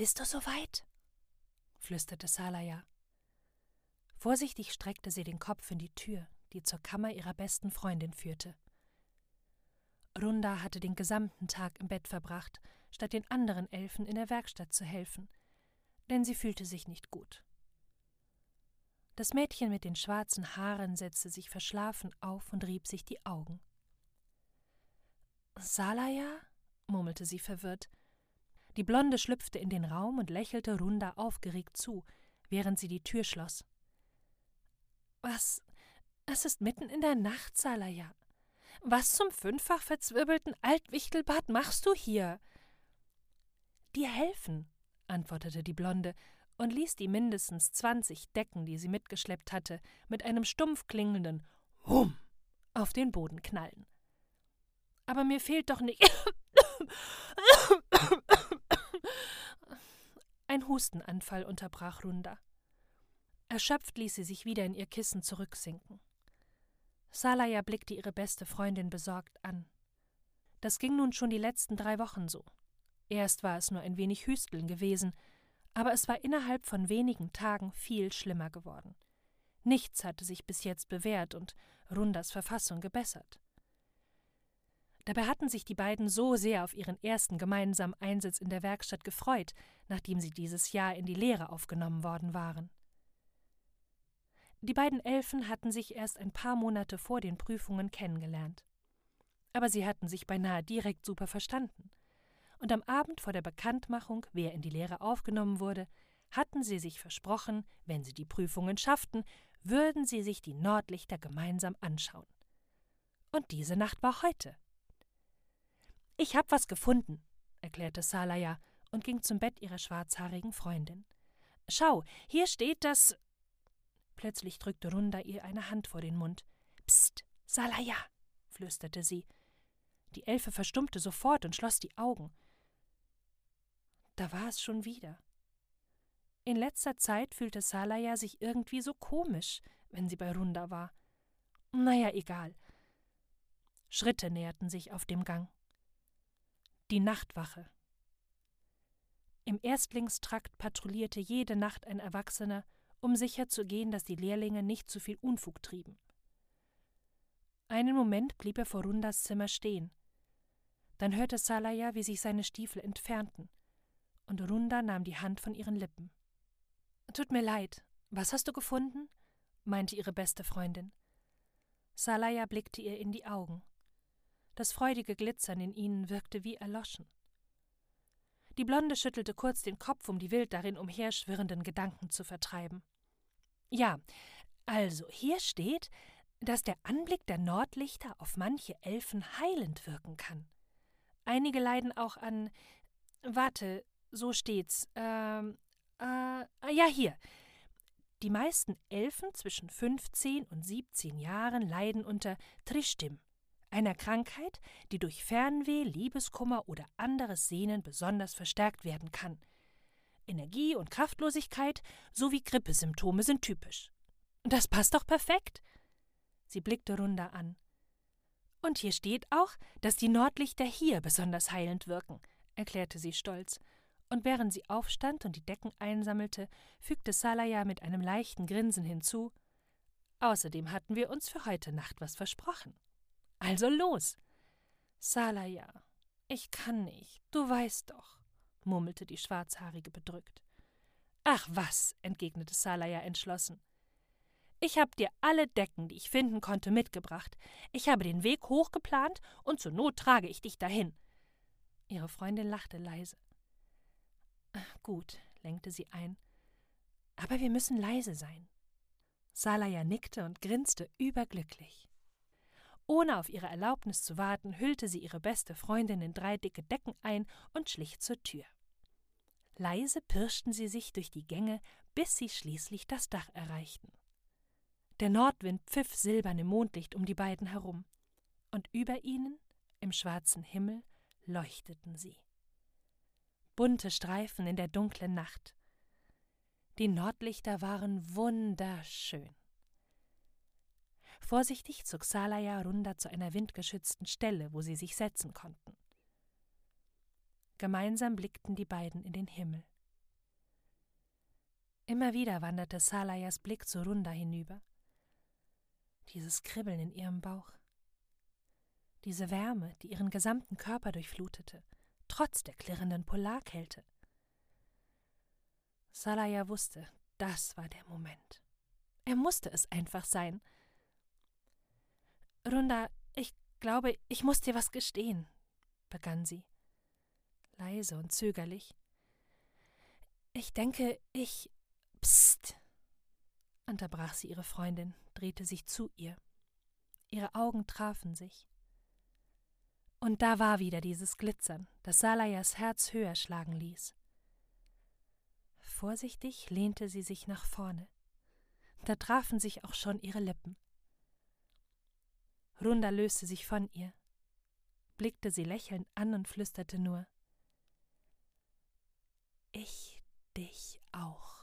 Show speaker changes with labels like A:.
A: Bist du soweit? flüsterte Salaya. Vorsichtig streckte sie den Kopf in die Tür, die zur Kammer ihrer besten Freundin führte. Runda hatte den gesamten Tag im Bett verbracht, statt den anderen Elfen in der Werkstatt zu helfen, denn sie fühlte sich nicht gut. Das Mädchen mit den schwarzen Haaren setzte sich verschlafen auf und rieb sich die Augen. Salaya? murmelte sie verwirrt. Die Blonde schlüpfte in den Raum und lächelte Runda aufgeregt zu, während sie die Tür schloss. Was? Es ist mitten in der Nacht, Salaya. Was zum fünffach verzwirbelten Altwichtelbart machst du hier? Dir helfen, antwortete die Blonde und ließ die mindestens zwanzig Decken, die sie mitgeschleppt hatte, mit einem stumpf klingenden Hum auf den Boden knallen. Aber mir fehlt doch nicht. Ein Hustenanfall unterbrach Runda. Erschöpft ließ sie sich wieder in ihr Kissen zurücksinken. Salaya blickte ihre beste Freundin besorgt an. Das ging nun schon die letzten drei Wochen so. Erst war es nur ein wenig Hüsteln gewesen, aber es war innerhalb von wenigen Tagen viel schlimmer geworden. Nichts hatte sich bis jetzt bewährt und Rundas Verfassung gebessert. Dabei hatten sich die beiden so sehr auf ihren ersten gemeinsamen Einsatz in der Werkstatt gefreut, nachdem sie dieses Jahr in die Lehre aufgenommen worden waren. Die beiden Elfen hatten sich erst ein paar Monate vor den Prüfungen kennengelernt. Aber sie hatten sich beinahe direkt super verstanden. Und am Abend vor der Bekanntmachung, wer in die Lehre aufgenommen wurde, hatten sie sich versprochen, wenn sie die Prüfungen schafften, würden sie sich die Nordlichter gemeinsam anschauen. Und diese Nacht war heute. Ich hab was gefunden, erklärte Salaya und ging zum Bett ihrer schwarzhaarigen Freundin. Schau, hier steht das Plötzlich drückte Runda ihr eine Hand vor den Mund. Psst, Salaya, flüsterte sie. Die Elfe verstummte sofort und schloss die Augen. Da war es schon wieder. In letzter Zeit fühlte Salaya sich irgendwie so komisch, wenn sie bei Runda war. Naja, egal. Schritte näherten sich auf dem Gang. Die Nachtwache. Im Erstlingstrakt patrouillierte jede Nacht ein Erwachsener um sicherzugehen, dass die Lehrlinge nicht zu viel Unfug trieben. Einen Moment blieb er vor Rundas Zimmer stehen. Dann hörte Salaya, wie sich seine Stiefel entfernten, und Runda nahm die Hand von ihren Lippen. Tut mir leid, was hast du gefunden? meinte ihre beste Freundin. Salaya blickte ihr in die Augen. Das freudige Glitzern in ihnen wirkte wie erloschen. Die Blonde schüttelte kurz den Kopf, um die wild darin umherschwirrenden Gedanken zu vertreiben. Ja, also hier steht, dass der Anblick der Nordlichter auf manche Elfen heilend wirken kann. Einige leiden auch an. Warte, so steht's. Ähm, äh, ja, hier. Die meisten Elfen zwischen 15 und 17 Jahren leiden unter Trishtim, einer Krankheit, die durch Fernweh, Liebeskummer oder anderes Sehnen besonders verstärkt werden kann. Energie und Kraftlosigkeit sowie Grippesymptome sind typisch. Das passt doch perfekt. Sie blickte Runda an. Und hier steht auch, dass die Nordlichter hier besonders heilend wirken, erklärte sie stolz. Und während sie aufstand und die Decken einsammelte, fügte Salaya mit einem leichten Grinsen hinzu: Außerdem hatten wir uns für heute Nacht was versprochen. Also los! Salaya, ich kann nicht, du weißt doch murmelte die Schwarzhaarige bedrückt. Ach was, entgegnete Salaya entschlossen. Ich habe dir alle Decken, die ich finden konnte, mitgebracht. Ich habe den Weg hochgeplant und zur Not trage ich dich dahin. Ihre Freundin lachte leise. Gut, lenkte sie ein. Aber wir müssen leise sein. Salaya nickte und grinste überglücklich. Ohne auf ihre Erlaubnis zu warten, hüllte sie ihre beste Freundin in drei dicke Decken ein und schlich zur Tür. Leise pirschten sie sich durch die Gänge, bis sie schließlich das Dach erreichten. Der Nordwind pfiff silberne Mondlicht um die beiden herum, und über ihnen, im schwarzen Himmel, leuchteten sie. Bunte Streifen in der dunklen Nacht. Die Nordlichter waren wunderschön. Vorsichtig zog Salaya Runda zu einer windgeschützten Stelle, wo sie sich setzen konnten. Gemeinsam blickten die beiden in den Himmel. Immer wieder wanderte Salayas Blick zu Runda hinüber. Dieses Kribbeln in ihrem Bauch. Diese Wärme, die ihren gesamten Körper durchflutete, trotz der klirrenden Polarkälte. Salaya wusste, das war der Moment. Er musste es einfach sein. Runda, ich glaube, ich muss dir was gestehen, begann sie, leise und zögerlich. Ich denke, ich. Psst, unterbrach sie ihre Freundin, drehte sich zu ihr. Ihre Augen trafen sich. Und da war wieder dieses Glitzern, das Salayas Herz höher schlagen ließ. Vorsichtig lehnte sie sich nach vorne. Da trafen sich auch schon ihre Lippen. Runda löste sich von ihr, blickte sie lächelnd an und flüsterte nur Ich dich auch.